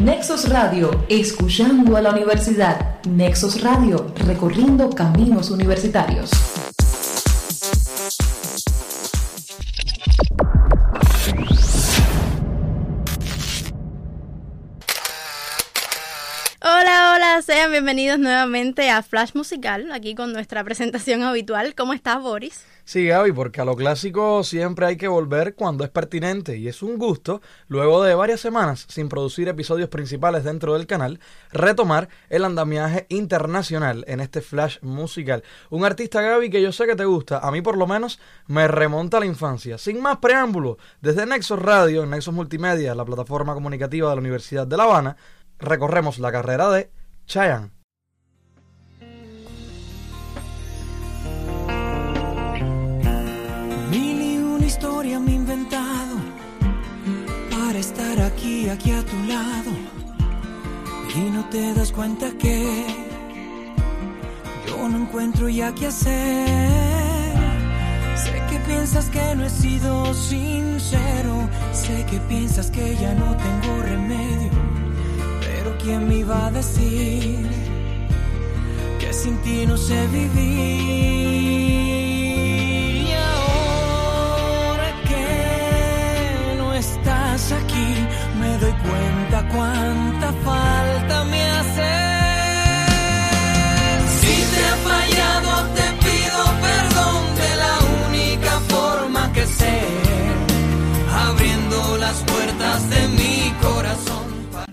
Nexos Radio, escuchando a la universidad. Nexos Radio, recorriendo caminos universitarios. Sean bienvenidos nuevamente a Flash Musical, aquí con nuestra presentación habitual. ¿Cómo estás, Boris? Sí, Gaby, porque a lo clásico siempre hay que volver cuando es pertinente y es un gusto, luego de varias semanas sin producir episodios principales dentro del canal, retomar el andamiaje internacional en este flash musical. Un artista, Gaby, que yo sé que te gusta, a mí por lo menos me remonta a la infancia. Sin más preámbulo, desde Nexos Radio, Nexos Multimedia, la plataforma comunicativa de la Universidad de La Habana, recorremos la carrera de Chayanne. historia me he inventado para estar aquí, aquí a tu lado. Y no te das cuenta que yo no encuentro ya qué hacer. Sé que piensas que no he sido sincero. Sé que piensas que ya no tengo remedio. ¿Quién me iba a decir que sin ti no sé vivir? aquí, me doy cuenta cuánta falta me hace. Si te he fallado, te pido perdón de la única forma que sé, abriendo las puertas de mi corazón.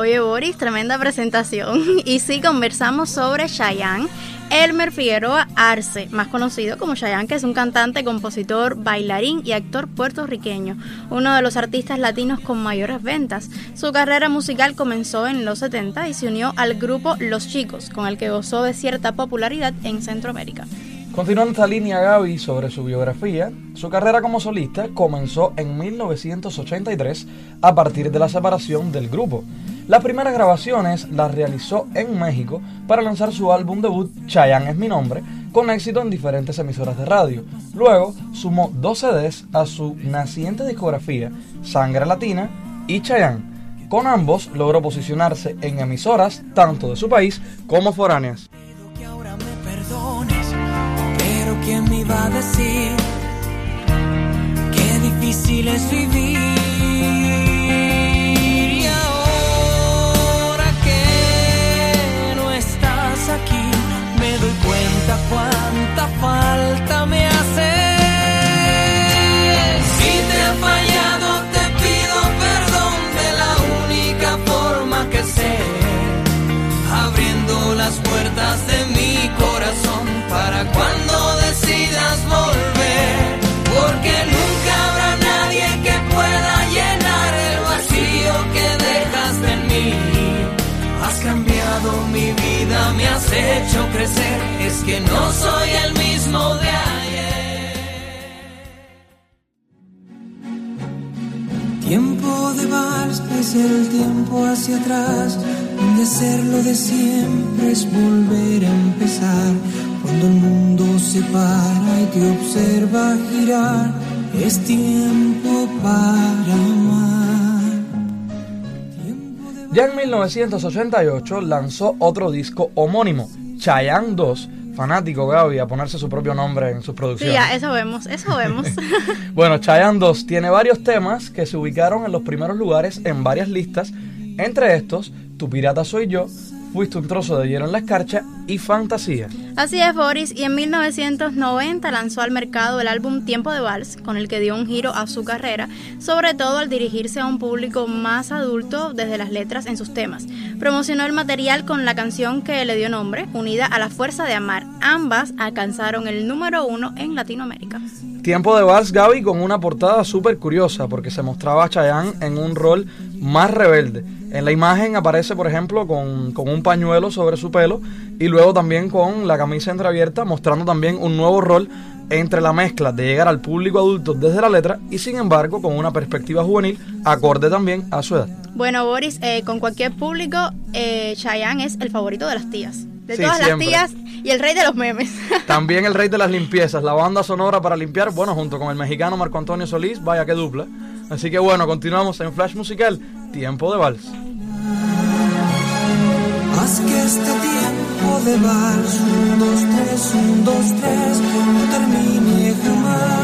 Oye Boris, tremenda presentación. Y sí, conversamos sobre Cheyenne Elmer Figueroa Arce, más conocido como Chayanne, que es un cantante, compositor, bailarín y actor puertorriqueño, uno de los artistas latinos con mayores ventas. Su carrera musical comenzó en los 70 y se unió al grupo Los Chicos, con el que gozó de cierta popularidad en Centroamérica. Continuando esta línea, Gaby, sobre su biografía, su carrera como solista comenzó en 1983 a partir de la separación del grupo. Las primeras grabaciones las realizó en México para lanzar su álbum debut Chayanne es mi nombre, con éxito en diferentes emisoras de radio. Luego sumó dos CDs a su naciente discografía Sangre Latina y Chayanne. Con ambos logró posicionarse en emisoras tanto de su país como foráneas. ¿quién me iba a decir qué difícil es vivir? De mi corazón para cuando decidas volver, porque nunca habrá nadie que pueda llenar el vacío que dejaste en mí. Has cambiado mi vida, me has hecho crecer es que no soy el mismo de ayer. Tiempo de vals es el tiempo hacia atrás, ser lo de siempre es volver a empezar. Cuando el mundo se para y te observa girar, es tiempo para amar. Ya en 1988 lanzó otro disco homónimo, Chayanne 2, fanático Gaby a ponerse su propio nombre en sus producciones. Sí, ya, eso vemos, eso vemos. bueno, Chayanne 2 tiene varios temas que se ubicaron en los primeros lugares en varias listas, entre estos, Tu pirata soy yo, Fuiste un trozo de hielo en la escarcha y Fantasía. Así es, Boris, y en 1990 lanzó al mercado el álbum Tiempo de Vals, con el que dio un giro a su carrera, sobre todo al dirigirse a un público más adulto desde las letras en sus temas. Promocionó el material con la canción que le dio nombre, unida a La Fuerza de Amar. Ambas alcanzaron el número uno en Latinoamérica. Tiempo de Vals, Gaby, con una portada súper curiosa, porque se mostraba a Chayanne en un rol más rebelde en la imagen aparece, por ejemplo, con, un pañuelo sobre su pelo y luego también con la camisa entreabierta, mostrando también un nuevo rol entre la mezcla de llegar al público adulto desde la letra y sin embargo con una perspectiva juvenil acorde también a su edad. Bueno, Boris, eh, con cualquier público, eh, Chayanne es el favorito de las tías. De todas las tías y el rey de los memes. También el rey de las limpiezas, la banda sonora para limpiar, bueno, junto con el mexicano Marco Antonio Solís, vaya que dupla. Así que bueno, continuamos en Flash Musical, Tiempo de Vals. Haz que este tiempo de vals, un, dos, tres, un, dos, tres, no termine jamás.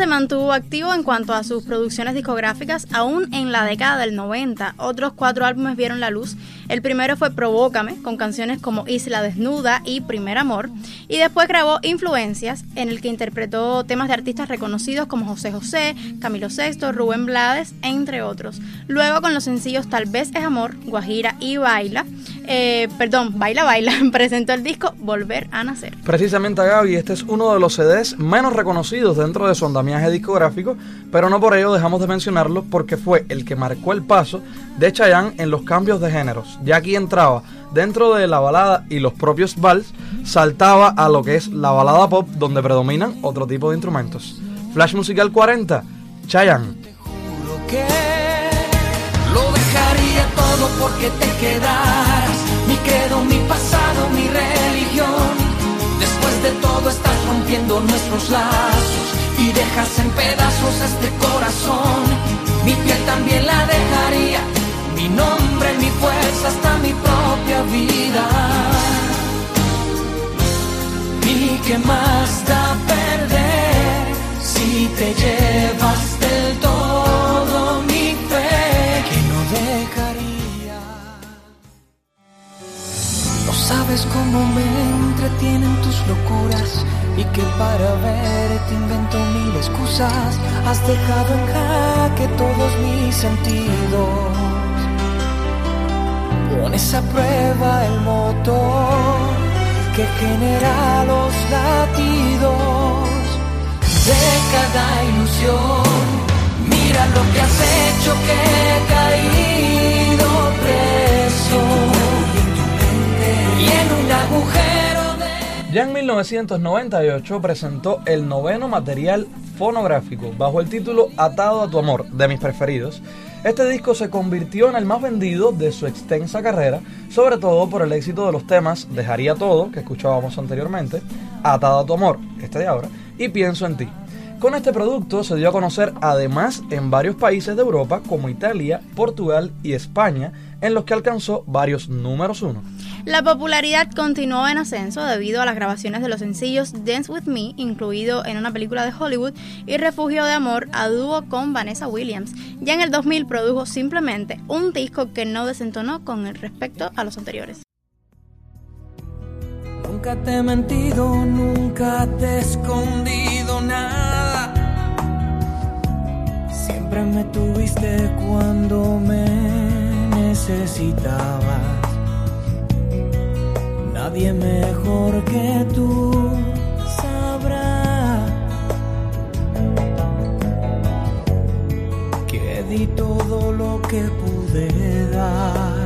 Se mantuvo activo en cuanto a sus producciones discográficas aún en la década del 90. Otros cuatro álbumes vieron la luz. El primero fue Provócame, con canciones como Isla Desnuda y Primer Amor. Y después grabó Influencias, en el que interpretó temas de artistas reconocidos como José José, Camilo VI, Rubén Blades, entre otros. Luego con los sencillos Tal vez es Amor, Guajira y Baila, eh, perdón, Baila Baila, presentó el disco Volver a Nacer. Precisamente Gaby, este es uno de los CDs menos reconocidos dentro de su andamiaje discográfico, pero no por ello dejamos de mencionarlo porque fue el que marcó el paso de Chayanne en los cambios de géneros. Ya aquí entraba dentro de la balada y los propios vals, saltaba a lo que es la balada pop donde predominan otro tipo de instrumentos. Flash Musical 40, Chayanne. Juro que porque te quedaras. Mi credo, mi pasado, mi religión. Después de todo estás rompiendo nuestros lazos y dejas en pedazos este corazón. Mi piel también la dejaría. Mi nombre, mi fuerza, hasta mi propia vida. ¿Y qué más da perder si te llevas del todo sabes cómo me entretienen tus locuras y que para verte invento mil excusas. Has dejado en jaque todos mis sentidos. Pones a prueba el motor que genera los latidos de cada ilusión. Mira lo que has hecho que he caído preso Ya en 1998 presentó el noveno material fonográfico bajo el título Atado a tu amor, de mis preferidos. Este disco se convirtió en el más vendido de su extensa carrera, sobre todo por el éxito de los temas Dejaría todo, que escuchábamos anteriormente, Atado a tu amor, este de ahora, y Pienso en ti. Con este producto se dio a conocer además en varios países de Europa como Italia, Portugal y España, en los que alcanzó varios números uno. La popularidad continuó en ascenso debido a las grabaciones de los sencillos Dance With Me, incluido en una película de Hollywood, y Refugio de Amor a dúo con Vanessa Williams. Ya en el 2000 produjo simplemente un disco que no desentonó con respecto a los anteriores. Nunca te he mentido, nunca te he escondido nada. Siempre me tuviste cuando me necesitabas. Nadie mejor que tú sabrá que di todo lo que pude dar.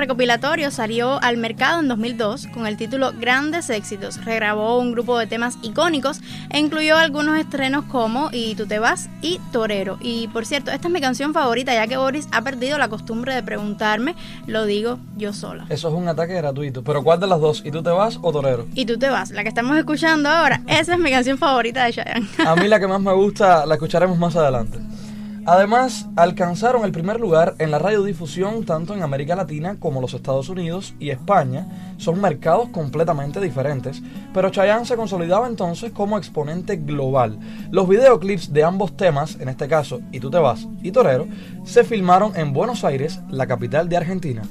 Recopilatorio salió al mercado en 2002 con el título Grandes Éxitos. Regrabó un grupo de temas icónicos e incluyó algunos estrenos como Y tú te vas y Torero. Y por cierto, esta es mi canción favorita ya que Boris ha perdido la costumbre de preguntarme, lo digo yo sola. Eso es un ataque gratuito. Pero ¿cuál de las dos? ¿Y tú te vas o Torero? Y tú te vas, la que estamos escuchando ahora, esa es mi canción favorita de Chayanne. A mí la que más me gusta la escucharemos más adelante. Además, alcanzaron el primer lugar en la radiodifusión tanto en América Latina como los Estados Unidos y España. Son mercados completamente diferentes, pero Chayanne se consolidaba entonces como exponente global. Los videoclips de ambos temas, en este caso Y tú te vas y Torero, se filmaron en Buenos Aires, la capital de Argentina.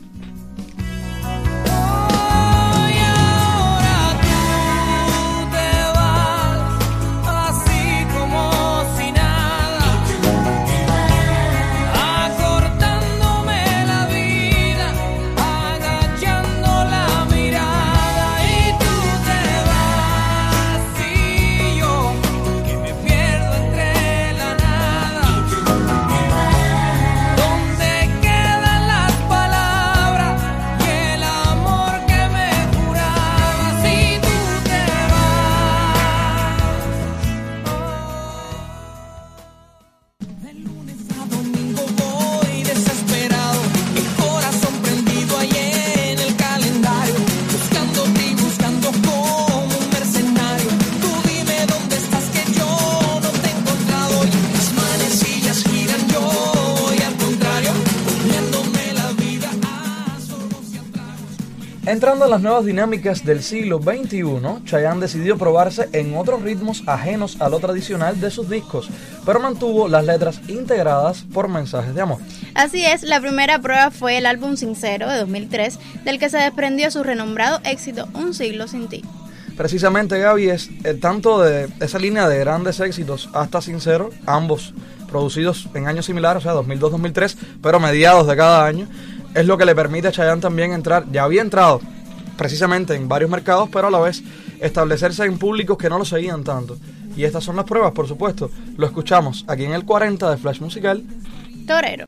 Entrando en las nuevas dinámicas del siglo XXI, Chayanne decidió probarse en otros ritmos ajenos a lo tradicional de sus discos, pero mantuvo las letras integradas por mensajes de amor. Así es, la primera prueba fue el álbum Sincero de 2003, del que se desprendió su renombrado éxito Un siglo sin ti. Precisamente Gaby es eh, tanto de esa línea de grandes éxitos hasta Sincero, ambos producidos en años similares, o sea, 2002-2003, pero mediados de cada año es lo que le permite a Chayanne también entrar, ya había entrado precisamente en varios mercados, pero a la vez establecerse en públicos que no lo seguían tanto. Y estas son las pruebas, por supuesto. Lo escuchamos aquí en el 40 de Flash Musical. Torero.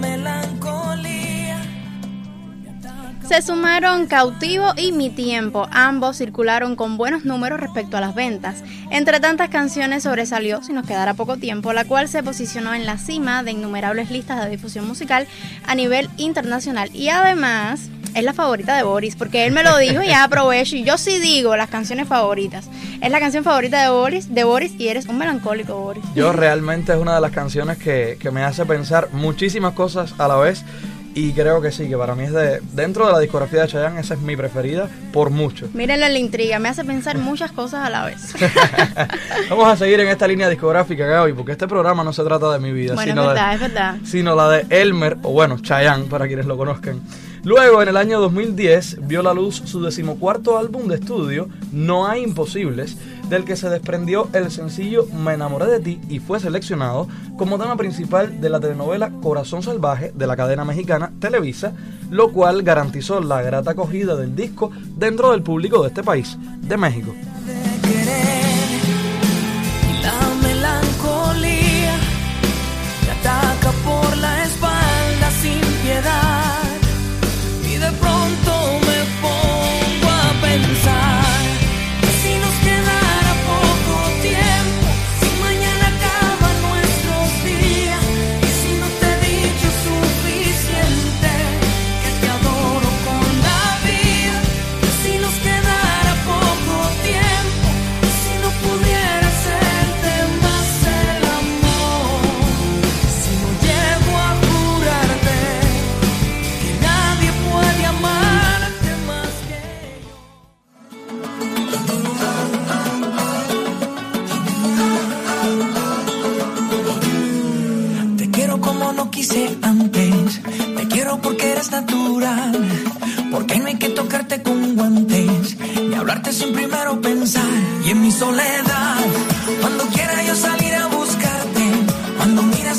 Se sumaron Cautivo y Mi Tiempo, ambos circularon con buenos números respecto a las ventas. Entre tantas canciones sobresalió, si nos quedara poco tiempo, la cual se posicionó en la cima de innumerables listas de difusión musical a nivel internacional y además es la favorita de Boris, porque él me lo dijo y ya aprovecho. Y yo sí digo las canciones favoritas. Es la canción favorita de Boris, de Boris y eres un melancólico, Boris. Yo realmente es una de las canciones que, que me hace pensar muchísimas cosas a la vez. Y creo que sí, que para mí es de. Dentro de la discografía de Chayanne, esa es mi preferida por mucho. Mírenle la intriga, me hace pensar muchas cosas a la vez. Vamos a seguir en esta línea discográfica, Gaby, porque este programa no se trata de mi vida, bueno, sino, es verdad, es verdad. sino la de Elmer, o bueno, Chayanne, para quienes lo conozcan. Luego, en el año 2010, vio la luz su decimocuarto álbum de estudio, No hay imposibles, del que se desprendió el sencillo Me enamoré de ti y fue seleccionado como tema principal de la telenovela Corazón Salvaje de la cadena mexicana Televisa, lo cual garantizó la grata acogida del disco dentro del público de este país, de México.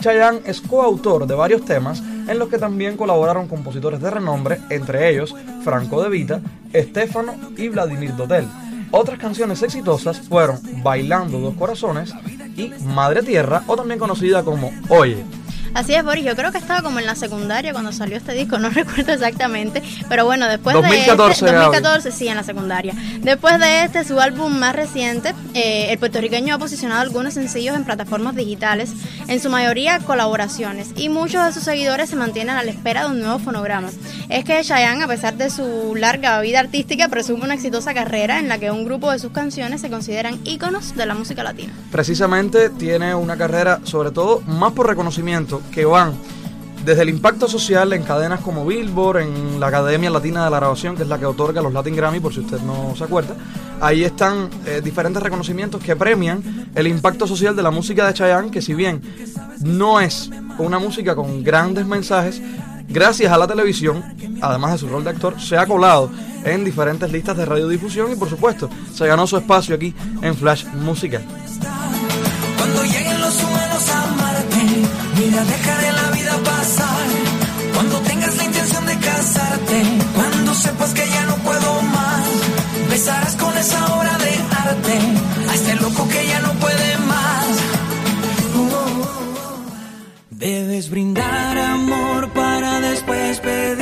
Chayanne es coautor de varios temas en los que también colaboraron compositores de renombre, entre ellos Franco De Vita, Estefano y Vladimir Dotel. Otras canciones exitosas fueron Bailando Dos Corazones y Madre Tierra, o también conocida como Oye. Así es, Boris. Yo creo que estaba como en la secundaria cuando salió este disco, no recuerdo exactamente. Pero bueno, después de este, 2014, sí, en la secundaria. Después de este, su álbum más reciente, eh, el puertorriqueño ha posicionado algunos sencillos en plataformas digitales, en su mayoría colaboraciones, y muchos de sus seguidores se mantienen a la espera de un nuevo fonograma. Es que Chayanne, a pesar de su larga vida artística, presume una exitosa carrera en la que un grupo de sus canciones se consideran íconos de la música latina. Precisamente tiene una carrera, sobre todo, más por reconocimiento, que van desde el impacto social en cadenas como Billboard, en la Academia Latina de la Grabación, que es la que otorga los Latin Grammy, por si usted no se acuerda, ahí están eh, diferentes reconocimientos que premian el impacto social de la música de Chayanne, que si bien no es una música con grandes mensajes, gracias a la televisión, además de su rol de actor, se ha colado en diferentes listas de radiodifusión y por supuesto se ganó su espacio aquí en Flash Musical. Mira, dejaré la vida pasar. Cuando tengas la intención de casarte, cuando sepas que ya no puedo más, besarás con esa hora de arte a este loco que ya no puede más. Debes brindar amor para después pedir.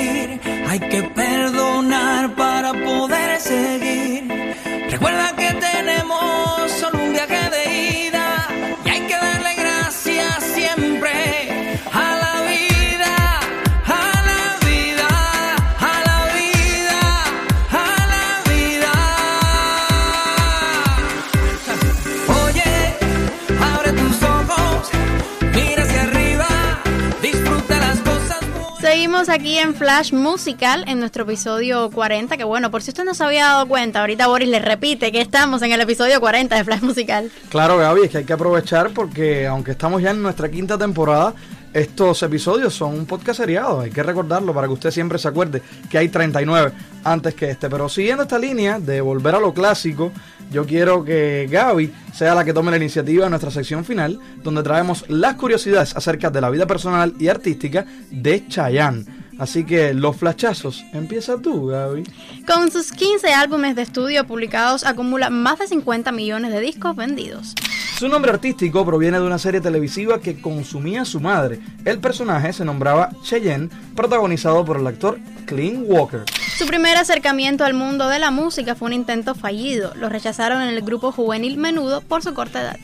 Aquí en Flash Musical en nuestro episodio 40, que bueno, por si usted no se había dado cuenta, ahorita Boris le repite que estamos en el episodio 40 de Flash Musical. Claro, Gaby, es que hay que aprovechar porque aunque estamos ya en nuestra quinta temporada, estos episodios son un podcast seriado, hay que recordarlo para que usted siempre se acuerde que hay 39 antes que este. Pero siguiendo esta línea de volver a lo clásico, yo quiero que Gaby sea la que tome la iniciativa en nuestra sección final, donde traemos las curiosidades acerca de la vida personal y artística de Chayanne. Así que los flachazos, empieza tú, Gaby. Con sus 15 álbumes de estudio publicados, acumula más de 50 millones de discos vendidos. Su nombre artístico proviene de una serie televisiva que consumía su madre. El personaje se nombraba Cheyenne, protagonizado por el actor Clint Walker. Su primer acercamiento al mundo de la música fue un intento fallido. Lo rechazaron en el grupo juvenil Menudo por su corta edad.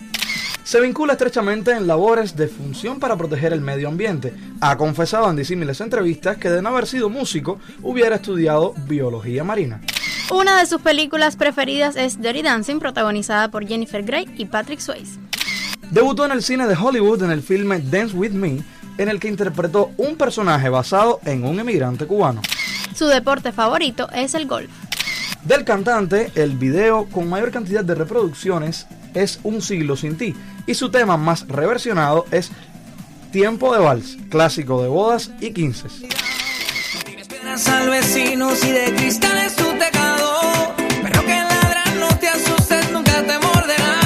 Se vincula estrechamente en labores de función para proteger el medio ambiente. Ha confesado en disímiles entrevistas que de no haber sido músico hubiera estudiado biología marina. Una de sus películas preferidas es Dirty Dancing, protagonizada por Jennifer Grey y Patrick Swayze. Debutó en el cine de Hollywood en el filme Dance With Me, en el que interpretó un personaje basado en un emigrante cubano. Su deporte favorito es el golf. Del cantante, el video con mayor cantidad de reproducciones es Un siglo sin ti, y su tema más reversionado es Tiempo de Vals, clásico de bodas y quinces. Tienes piedras al vecino si de cristal es tu tejado. Pero que ladran, no te asustes, nunca te morderá.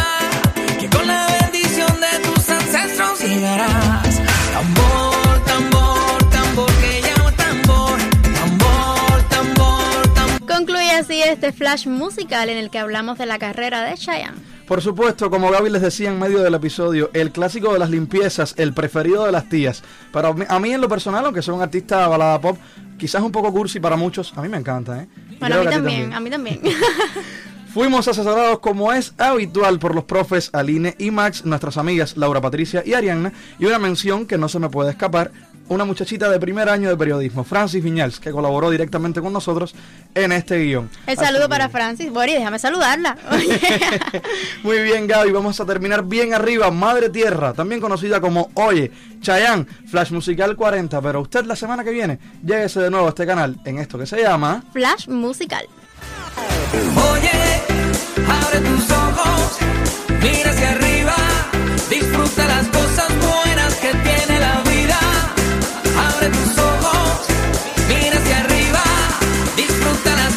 Que con la bendición de tus ancestros llegarás. Tambor, tambor, tambor, que llama tambor. Tambor, tambor, tambor. Concluye así este flash musical en el que hablamos de la carrera de Chayanne. Por supuesto, como Gaby les decía en medio del episodio, el clásico de las limpiezas, el preferido de las tías. Pero a mí- a mí en lo personal, aunque soy un artista balada pop, quizás un poco cursi para muchos, a mí me encanta, ¿eh? Y Bueno, a mí también, a mí también. Fuimos asesorados como es habitual por los profes Aline y Max, nuestras amigas Laura Patricia y Arianna, y una mención que no se me puede escapar, una muchachita de primer año de periodismo, Francis Viñals, que colaboró directamente con nosotros en este guion. El Así saludo que- para Francis. Boris, déjame saludarla. Oye. Muy bien, Gaby, vamos a terminar bien arriba. Madre Tierra, también conocida como Oye, Chayanne, Flash Musical 40. Pero usted la semana que viene, lléguese de nuevo a este canal en esto que se llama. Flash musical. Oye, abre tus ojos, mira hacia arriba, disfruta las cosas Tus ojos, mira hacia arriba, disfruta la